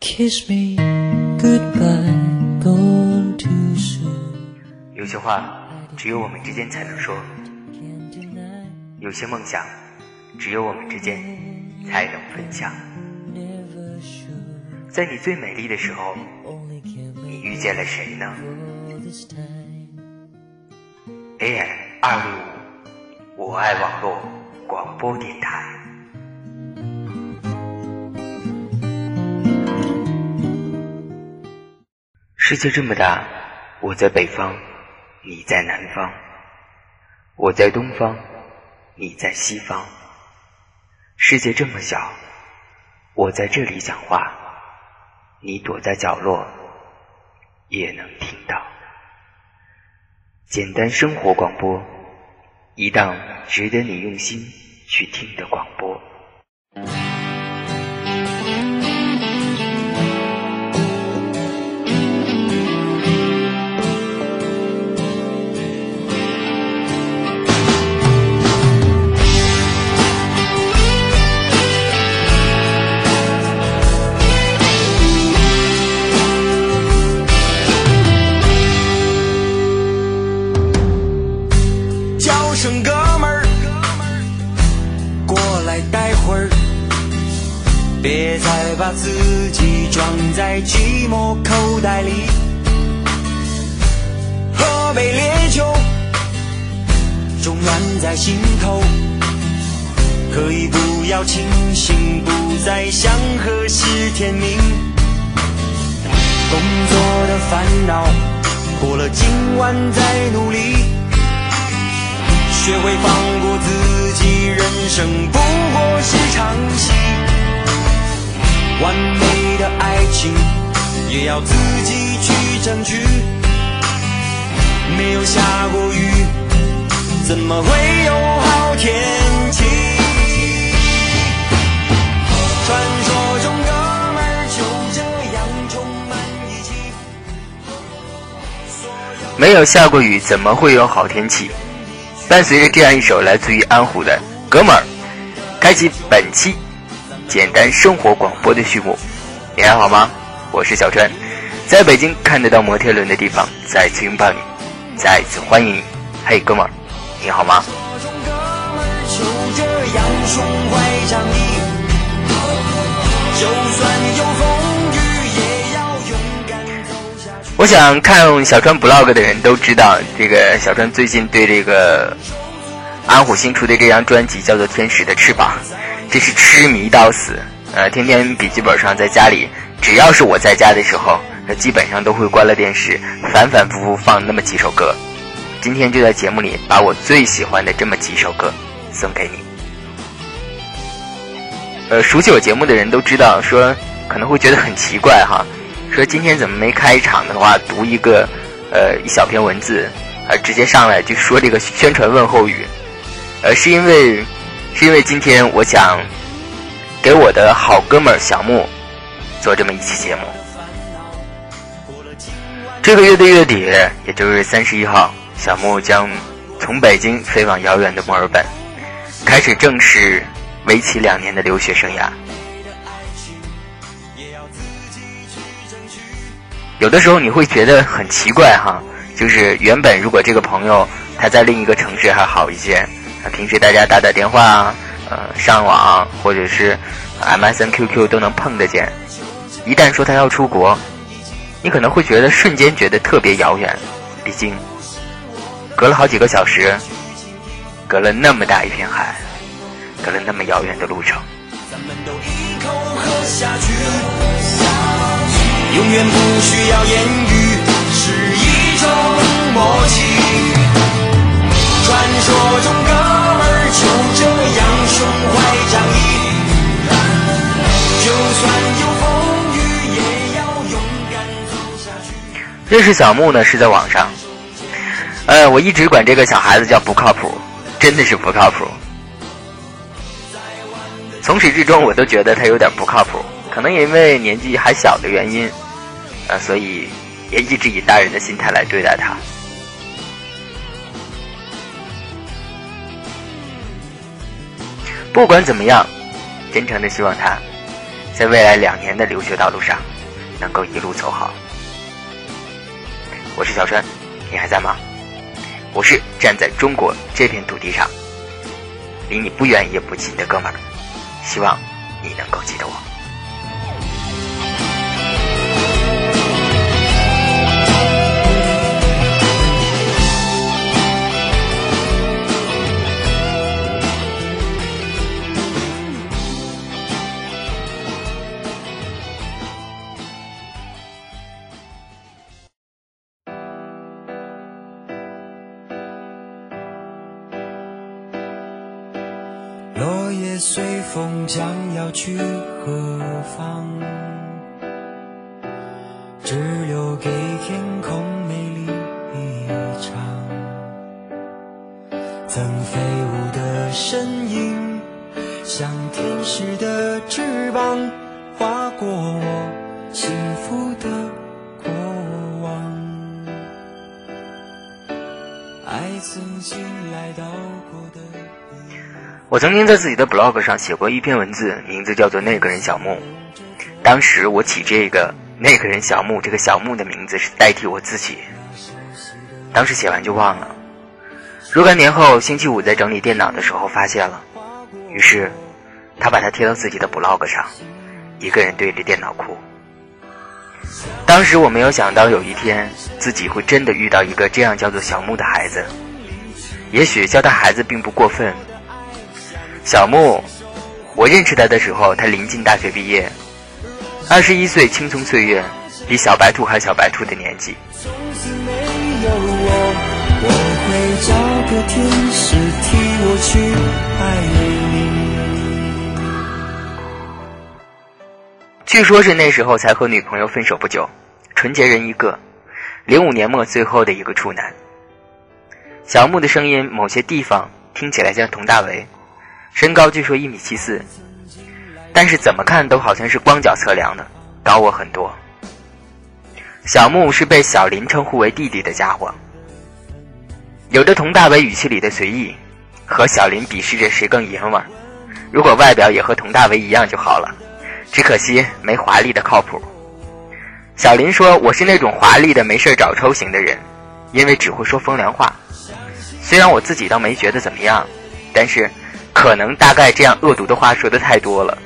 Kiss me goodbye, gone too soon. 有些话只有我们之间才能说，有些梦想只有我们之间才能分享。在你最美丽的时候，你遇见了谁呢？AM 二六五，我爱网络广播电台。世界这么大，我在北方，你在南方；我在东方，你在西方。世界这么小，我在这里讲话，你躲在角落，也能听到。简单生活广播，一档值得你用心去听的广播。把自己装在寂寞口袋里。喝杯烈酒，中暖在心头，可以不要清醒，不再想何时天明。工作的烦恼，过了今晚再努力。学会放过自己，人生不过是场戏。完美的爱情也要自己去争取。没有下过雨，怎么会有好天气？传说中哥们就这样充满义气。没有下过雨，怎么会有好天气？伴随着这样一首来自于安虎的《哥们儿》，开启本期简单生活广播的序幕。你还好吗？我是小川，在北京看得到摩天轮的地方，再次拥抱你，再次欢迎你。嘿，哥们儿，你好吗？我想看小川 blog 的人都知道，这个小川最近对这个安虎新出的这张专辑叫做《天使的翅膀》，这是痴迷到死。呃，天天笔记本上在家里，只要是我在家的时候，呃基本上都会关了电视，反反复复放那么几首歌。今天就在节目里把我最喜欢的这么几首歌送给你。呃，熟悉我节目的人都知道，说可能会觉得很奇怪哈，说今天怎么没开场的话读一个呃一小篇文字，而直接上来就说这个宣传问候语，呃，是因为是因为今天我想给我的好哥们小木做这么一期节目。这个月的月底，也就是三十一号，小木将从北京飞往遥远的墨尔本，开始正式为期两年的留学生涯。有的时候你会觉得很奇怪哈，就是原本如果这个朋友他在另一个城市还好一些，平时大家打打电话啊，呃，上网或者是 MSN、QQ 都能碰得见，一旦说他要出国，你可能会觉得瞬间觉得特别遥远，毕竟隔了好几个小时，隔了那么大一片海，隔了那么遥远的路程。咱们都一口喝下去，永远不需要言语，是一种默契。传说中哥们儿就这样胸怀仗义，就算有风雨，也要勇敢走下去。认识小木呢是在网上，呃，我一直管这个小孩子叫不靠谱，真的是不靠谱。从始至终我都觉得他有点不靠谱，可能也因为年纪还小的原因，呃，所以也一直以大人的心态来对待他。不管怎么样，真诚的希望他在未来两年的留学道路上能够一路走好。我是小川，你还在吗？我是站在中国这片土地上，离你不远也不近的哥们儿，希望你能够记得我。想要去何方？只留给天空美丽一场。曾飞舞的身影，像天使的翅膀，划过我幸福的过往。爱曾经来到过的地方。我曾经在自己的 blog 上写过一篇文字，名字叫做《那个人小木》。当时我起这个“那个人小木”这个小木的名字是代替我自己。当时写完就忘了。若干年后，星期五在整理电脑的时候发现了，于是他把它贴到自己的 blog 上，一个人对着电脑哭。当时我没有想到有一天自己会真的遇到一个这样叫做小木的孩子，也许叫他孩子并不过分。小木，我认识他的时候，他临近大学毕业，二十一岁，青葱岁月，比小白兔还小白兔的年纪。据说是那时候才和女朋友分手不久，纯洁人一个，零五年末最后的一个处男。小木的声音某些地方听起来像佟大为。身高据说一米七四，但是怎么看都好像是光脚测量的，高我很多。小木是被小林称呼为弟弟的家伙，有着佟大为语气里的随意，和小林比试着谁更爷们儿。如果外表也和佟大为一样就好了，只可惜没华丽的靠谱。小林说：“我是那种华丽的没事找抽型的人，因为只会说风凉话。虽然我自己倒没觉得怎么样，但是。”可能大概这样恶毒的话说的太多了，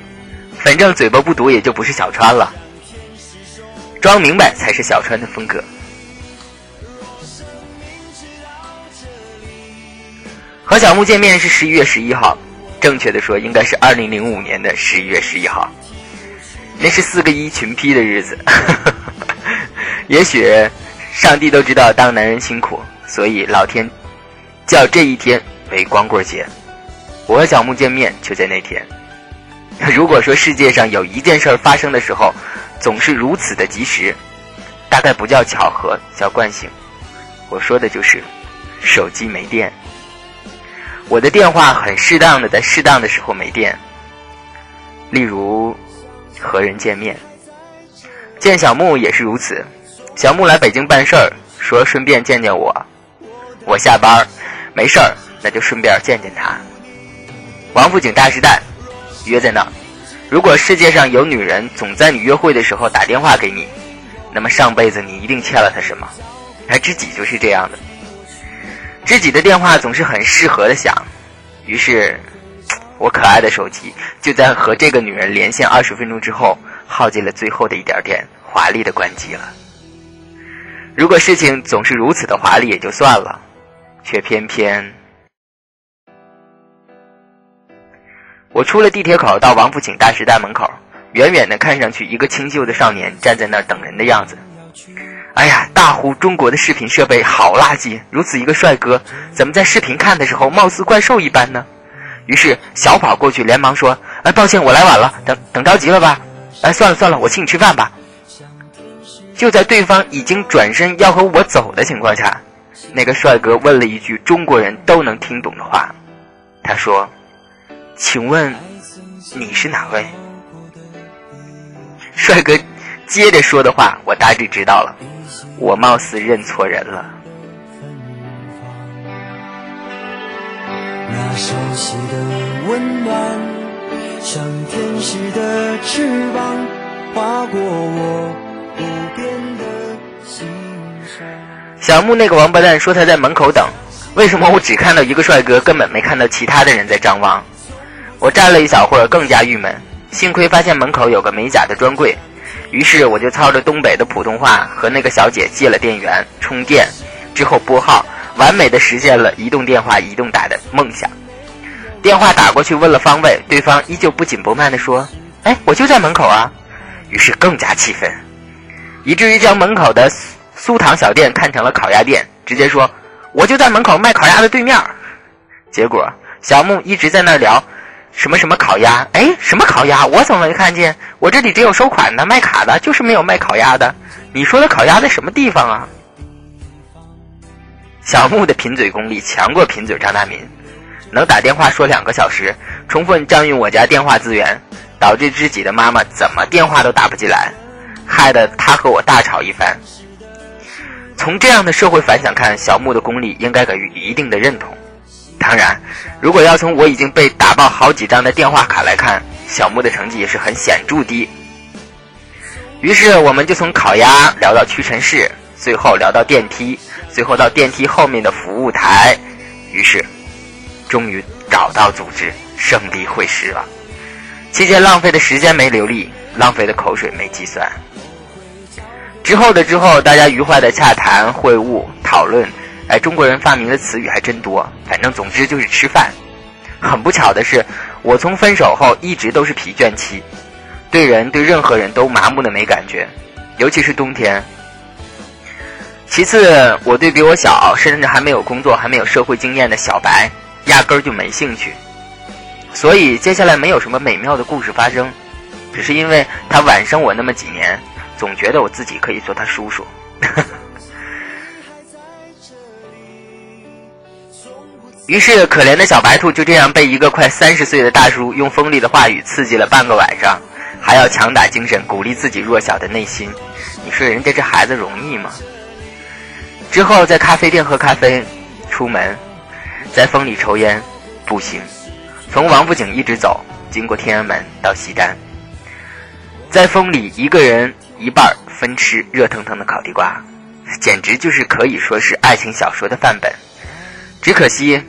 反正嘴巴不毒也就不是小川了。装明白才是小川的风格。和小木见面是十一月十一号，正确的说应该是二零零五年的十一月十一号，那是四个一群批的日子。也许上帝都知道当男人辛苦，所以老天叫这一天为光棍节。我和小木见面就在那天。如果说世界上有一件事发生的时候总是如此的及时，大概不叫巧合，叫惯性。我说的就是手机没电。我的电话很适当的在适当的时候没电。例如和人见面，见小木也是如此。小木来北京办事儿，说顺便见见我。我下班没事儿，那就顺便见见他。王府井大时代，约在那儿。如果世界上有女人总在你约会的时候打电话给你，那么上辈子你一定欠了她什么。而知己就是这样的，知己的电话总是很适合的响。于是，我可爱的手机就在和这个女人连线二十分钟之后，耗尽了最后的一点电，华丽的关机了。如果事情总是如此的华丽也就算了，却偏偏。我出了地铁口，到王府井大时代门口，远远的看上去，一个清秀的少年站在那儿等人的样子。哎呀，大呼中国的视频设备好垃圾！如此一个帅哥，怎么在视频看的时候貌似怪兽一般呢？于是小跑过去，连忙说：“哎，抱歉，我来晚了，等等着急了吧？哎，算了算了，我请你吃饭吧。”就在对方已经转身要和我走的情况下，那个帅哥问了一句中国人都能听懂的话，他说。请问你是哪位？帅哥接着说的话，我大致知道了。我貌似认错人了。那熟悉的温暖，像天使的翅膀，划过我不变的心上。小木那个王八蛋说他在门口等，为什么我只看到一个帅哥，根本没看到其他的人在张望？我站了一小会儿，更加郁闷。幸亏发现门口有个美甲的专柜，于是我就操着东北的普通话和那个小姐借了电源充电，之后拨号，完美的实现了移动电话移动打的梦想。电话打过去问了方位，对方依旧不紧不慢地说：“哎，我就在门口啊。”于是更加气愤，以至于将门口的酥糖小店看成了烤鸭店，直接说：“我就在门口卖烤鸭的对面。”结果小木一直在那聊。什么什么烤鸭？哎，什么烤鸭？我怎么没看见？我这里只有收款的、卖卡的，就是没有卖烤鸭的。你说的烤鸭在什么地方啊？小木的贫嘴功力强过贫嘴张大民，能打电话说两个小时，充分占用我家电话资源，导致自己的妈妈怎么电话都打不进来，害得他和我大吵一番。从这样的社会反响看，小木的功力应该给予一定的认同。当然，如果要从我已经被打爆好几张的电话卡来看，小木的成绩也是很显著低。于是我们就从烤鸭聊到屈臣氏，最后聊到电梯，最后到电梯后面的服务台。于是，终于找到组织，胜利会师了。期间浪费的时间没流利，浪费的口水没计算。之后的之后，大家愉快的洽谈、会晤、讨论。哎，中国人发明的词语还真多。反正总之就是吃饭。很不巧的是，我从分手后一直都是疲倦期，对人对任何人都麻木的没感觉，尤其是冬天。其次，我对比我小，甚至还没有工作、还没有社会经验的小白，压根儿就没兴趣。所以接下来没有什么美妙的故事发生，只是因为他晚生我那么几年，总觉得我自己可以做他叔叔。于是，可怜的小白兔就这样被一个快三十岁的大叔用锋利的话语刺激了半个晚上，还要强打精神，鼓励自己弱小的内心。你说人家这孩子容易吗？之后在咖啡店喝咖啡，出门，在风里抽烟，步行，从王府井一直走，经过天安门到西单，在风里一个人一半分吃热腾腾的烤地瓜，简直就是可以说是爱情小说的范本。只可惜。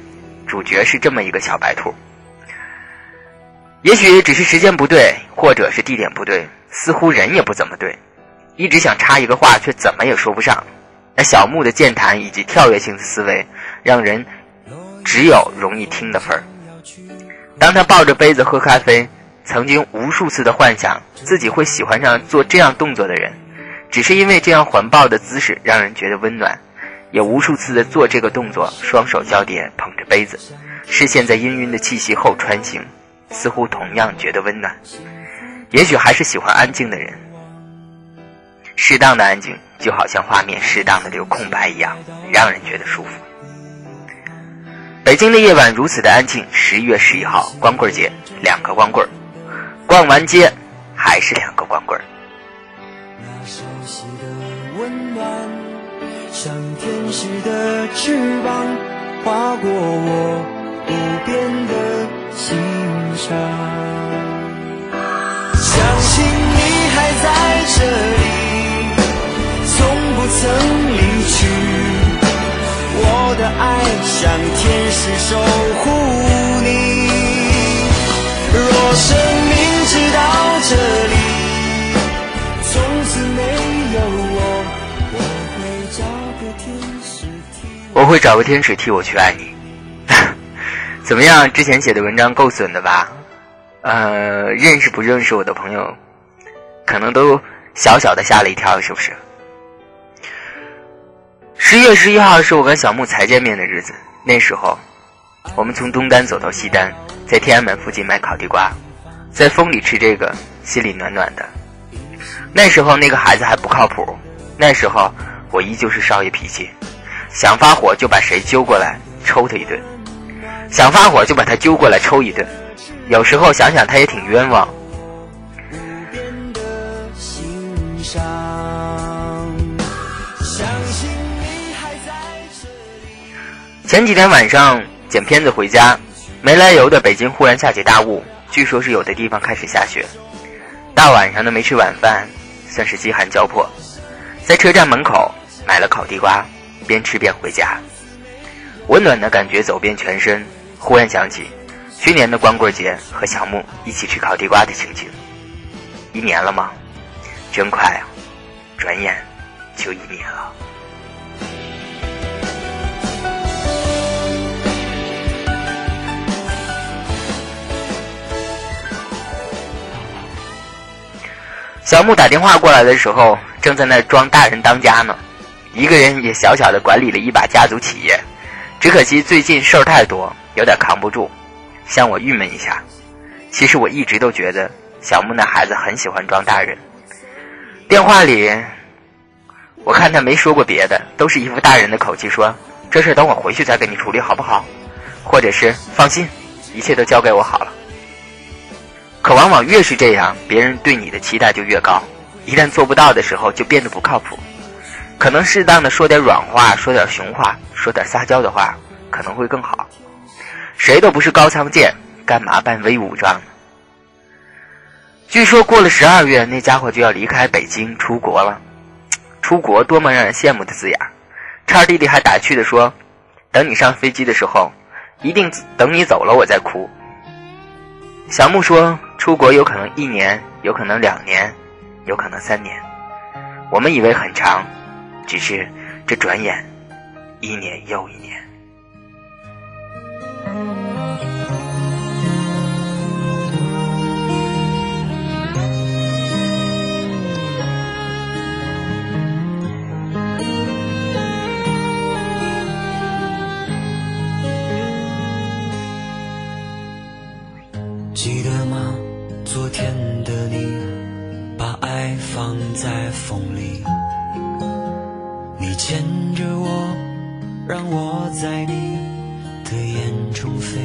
主角是这么一个小白兔，也许只是时间不对，或者是地点不对，似乎人也不怎么对。一直想插一个话，却怎么也说不上。那小木的健谈以及跳跃性的思维，让人只有容易听的份儿。当他抱着杯子喝咖啡，曾经无数次的幻想自己会喜欢上做这样动作的人，只是因为这样环抱的姿势让人觉得温暖。也无数次的做这个动作，双手交叠捧着杯子，视线在氤氲的气息后穿行，似乎同样觉得温暖。也许还是喜欢安静的人，适当的安静就好像画面适当的留空白一样，让人觉得舒服。北京的夜晚如此的安静。十一月十一号，光棍节，两个光棍，逛完街还是两个光棍。那熟悉的温暖。像天使的翅膀，划过我不变的心上。相信你还在这里，从不曾离去。我的爱像天使守护你。若生命直到这里。我会找个天使替我去爱你，怎么样？之前写的文章够损的吧？呃，认识不认识我的朋友，可能都小小的吓了一跳，是不是？十月十一号是我跟小木才见面的日子，那时候，我们从东单走到西单，在天安门附近买烤地瓜，在风里吃这个，心里暖暖的。那时候那个孩子还不靠谱，那时候我依旧是少爷脾气。想发火就把谁揪过来抽他一顿，想发火就把他揪过来抽一顿。有时候想想他也挺冤枉。前几天晚上剪片子回家，没来由的北京忽然下起大雾，据说是有的地方开始下雪，大晚上的没吃晚饭，算是饥寒交迫，在车站门口买了烤地瓜，边吃边回家，温暖的感觉走遍全身。忽然想起去年的光棍节和小木一起吃烤地瓜的情景，一年了吗？真快啊，转眼就一年了。小木打电话过来的时候，正在那装大人当家呢，一个人也小小的管理了一把家族企业，只可惜最近事儿太多，有点扛不住，向我郁闷一下。其实我一直都觉得小木那孩子很喜欢装大人。电话里，我看他没说过别的，都是一副大人的口气说：“这事等我回去再给你处理好不好？”或者是“放心，一切都交给我好了。”可往往越是这样，别人对你的期待就越高。一旦做不到的时候，就变得不靠谱。可能适当的说点软话，说点熊话，说点撒娇的话，可能会更好。谁都不是高仓健，干嘛扮威武装呢？据说过了十二月，那家伙就要离开北京出国了。出国多么让人羡慕的字眼！叉弟弟还打趣的说：“等你上飞机的时候，一定等你走了我再哭。”小木说。出国有可能一年，有可能两年，有可能三年。我们以为很长，只是这转眼，一年又一年。记得吗？昨天的你，把爱放在风里，牵着我，让我在你的眼中飞，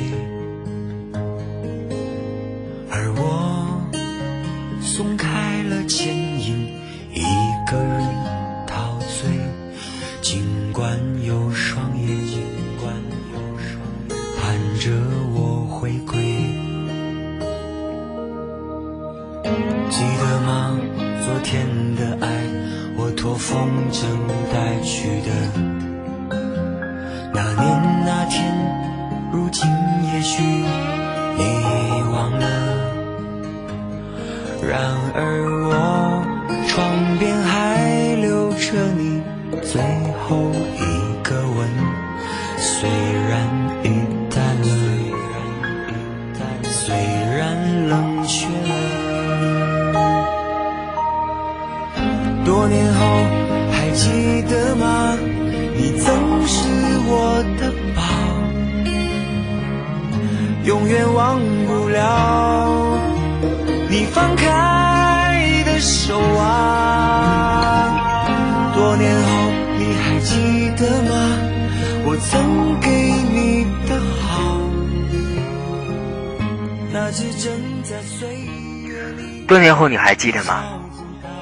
多年后你还记得吗？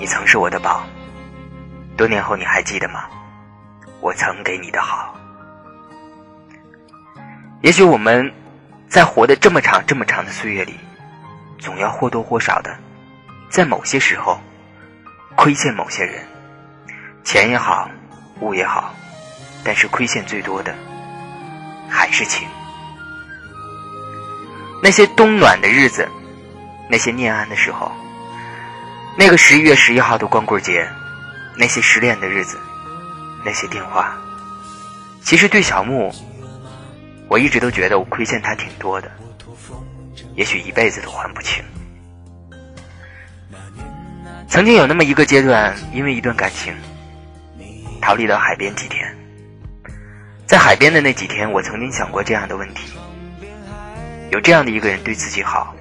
你曾是我的宝。多年后你还记得吗？我曾给你的好。也许我们在活的这么长、这么长的岁月里，总要或多或少的，在某些时候亏欠某些人，钱也好，物也好，但是亏欠最多的还是情。那些冬暖的日子，那些念安的时候，那个十一月十一号的光棍节。那些失恋的日子，那些电话，其实对小木，我一直都觉得我亏欠他挺多的，也许一辈子都还不清。曾经有那么一个阶段，因为一段感情，逃离到海边几天。在海边的那几天，我曾经想过这样的问题：有这样的一个人对自己好，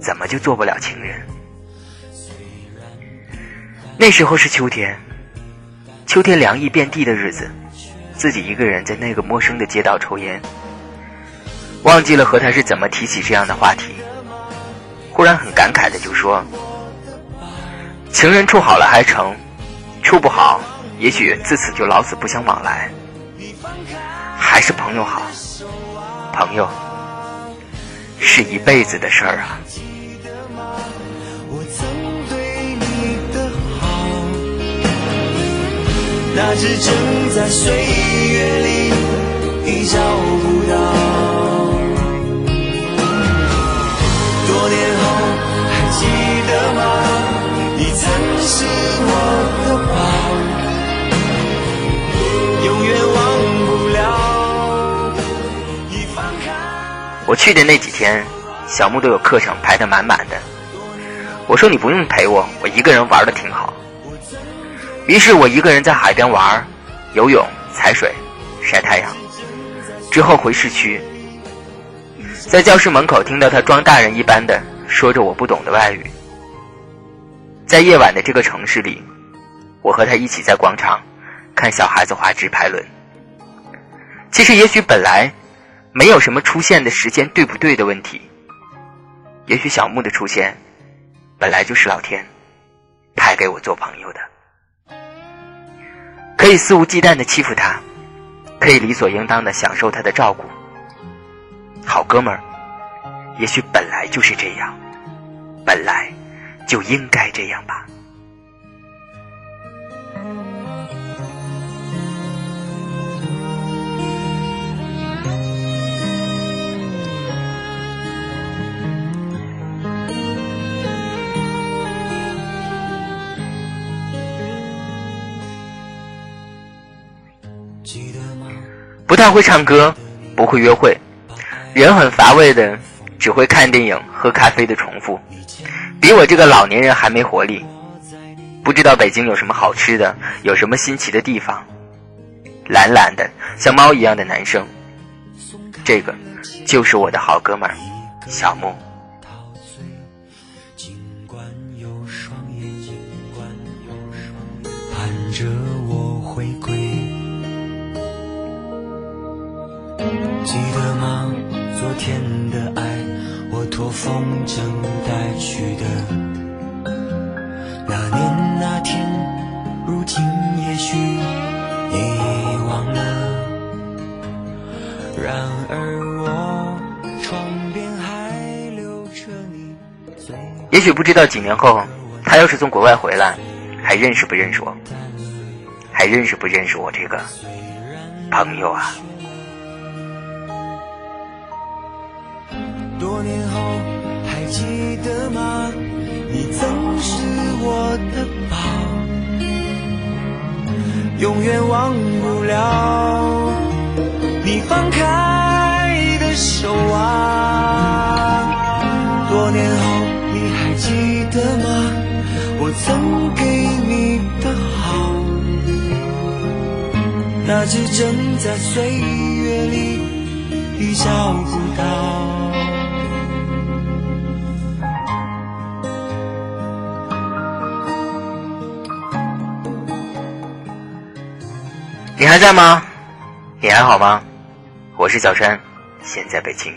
怎么就做不了情人？那时候是秋天，秋天凉意遍地的日子，自己一个人在那个陌生的街道抽烟，忘记了和他是怎么提起这样的话题，忽然很感慨的就说：“情人处好了还成，处不好，也许自此就老死不相往来，还是朋友好。朋友，是一辈子的事儿啊。我曾对你的好，那只正在岁月里已找不到。多年后还记得吗？你曾是我我去的那几天，小木都有课程排得满满的。我说你不用陪我，我一个人玩的挺好。于是我一个人在海边玩，游泳、踩水、晒太阳。之后回市区，在教室门口听到他装大人一般的说着我不懂的外语。在夜晚的这个城市里，我和他一起在广场看小孩子滑直排轮。其实也许本来没有什么出现的时间对不对的问题，也许小木的出现本来就是老天派给我做朋友的，可以肆无忌惮的欺负他，可以理所应当的享受他的照顾。好哥们儿，也许本来就是这样，本来就应该这样吧。不太会唱歌，不会约会，人很乏味的，只会看电影、喝咖啡的重复，比我这个老年人还没活力。不知道北京有什么好吃的，有什么新奇的地方。懒懒的，像猫一样的男生，这个就是我的好哥们儿小木。记得吗？昨天的爱，我托风筝带去的。那年那天，如今也许你遗忘了。然而我床边还留着你最也许不知道几年后，他要是从国外回来，还认识不认识我？还认识不认识我这个朋友啊？多年后还记得吗？你曾是我的宝，永远忘不了你放开的手啊。多年后你还记得吗？我曾给你的好，那只正在岁月里已找不到。你还在吗？你还好吗？我是小山，现在北京。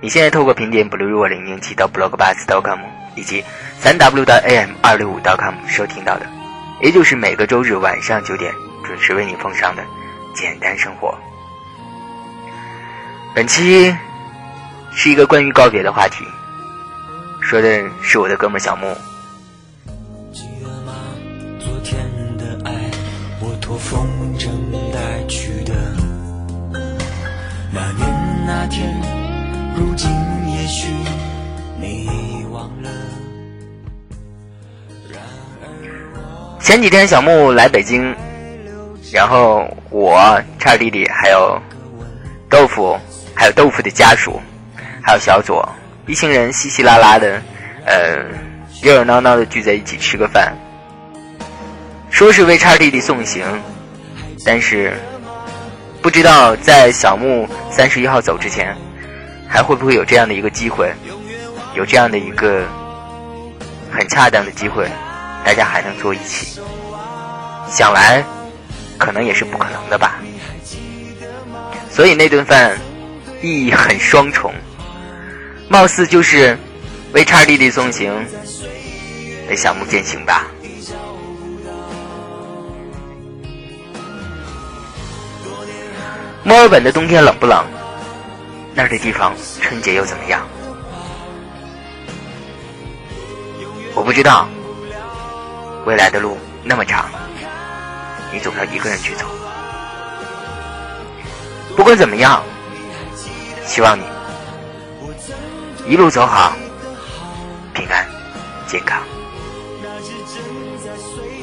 你现在透过评点 blue 零零七到 blogbass.com 以及三 w 到 am 二六五 .com 收听到的，也就是每个周日晚上九点准时为你奉上的简单生活。本期是一个关于告别的话题，说的是我的哥们小木。记得吗？昨天的爱，我托风那年那天，如今也许你遗忘了。然而我前几天小木来北京，然后我叉弟弟还有豆腐，还有豆腐的家属，还有小左，一行人稀稀拉拉的，呃，热热闹闹的聚在一起吃个饭，说是为叉弟弟送行，但是不知道在小木三十一号走之前，还会不会有这样的一个机会，有这样的一个很恰当的机会，大家还能坐一起。想来，可能也是不可能的吧。所以那顿饭意义很双重，貌似就是为叉弟弟送行，为小木践行吧。墨尔本的冬天冷不冷？那儿的地方春节又怎么样？我不知道，未来的路那么长，你总要一个人去走。不管怎么样，希望你一路走好，平安健康。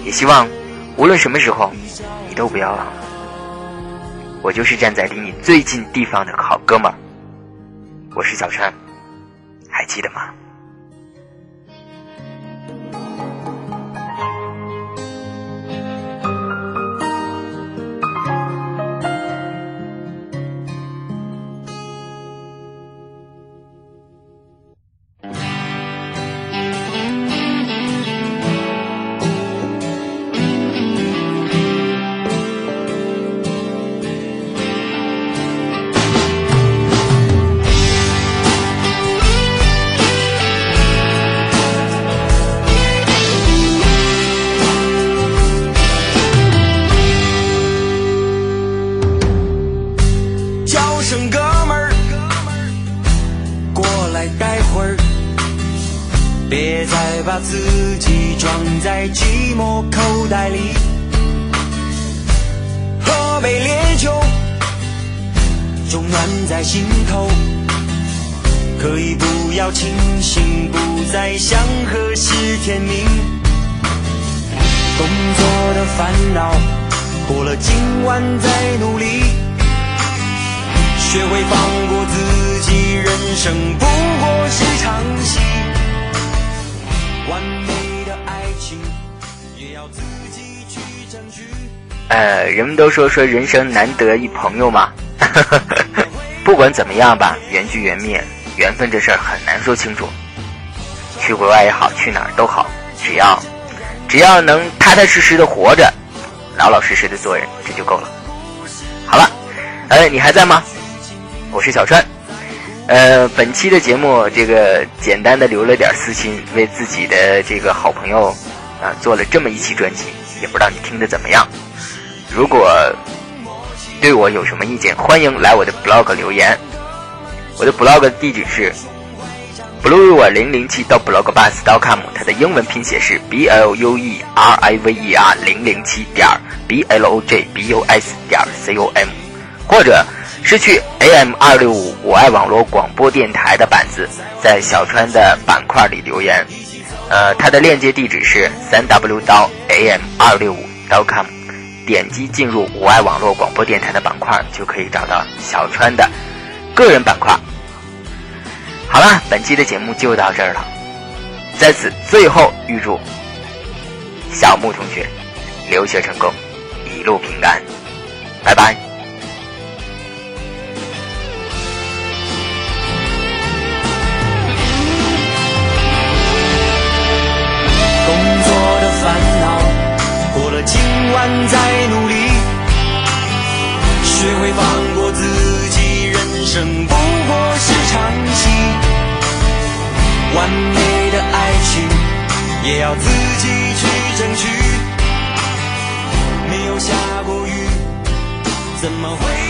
也希望无论什么时候，你都不要忘了，我就是站在离你最近地方的好哥们儿。我是小川，还记得吗？把自己装在寂寞口袋里。喝杯烈酒，中暖在心头。可以不要清醒，不再想何时天明。工作的烦恼，过了今晚再努力。学会放过自己，人生不过是场戏。呃，人们都说说人生难得一朋友嘛，不管怎么样吧，缘聚缘灭，缘分这事儿很难说清楚。去国外也好，去哪儿都好，只要只要能踏踏实实的活着，老老实实的做人，这就够了。好了，哎，你还在吗？我是小川，呃，本期的节目这个简单的留了点私心，为自己的这个好朋友啊做了这么一期专辑，也不知道你听的怎么样。如果对我有什么意见，欢迎来我的 blog 留言。我的 blog 地址是 bluer 零零七到 blogbus.com，它的英文拼写是 b l u e r i v e r 零零七点 b l o j b u s 点 c o m，或者是去 AM 二六五我爱网络广播电台的板子，在小川的板块里留言。呃，它的链接地址是三 w 到 am 二六五 .com，点击进入五爱网络广播电台的板块，就可以找到小川的个人板块。好了，本期的节目就到这儿了，在此最后预祝小木同学留学成功，一路平安，拜拜。也要自己去争取。没有下过雨，怎么会？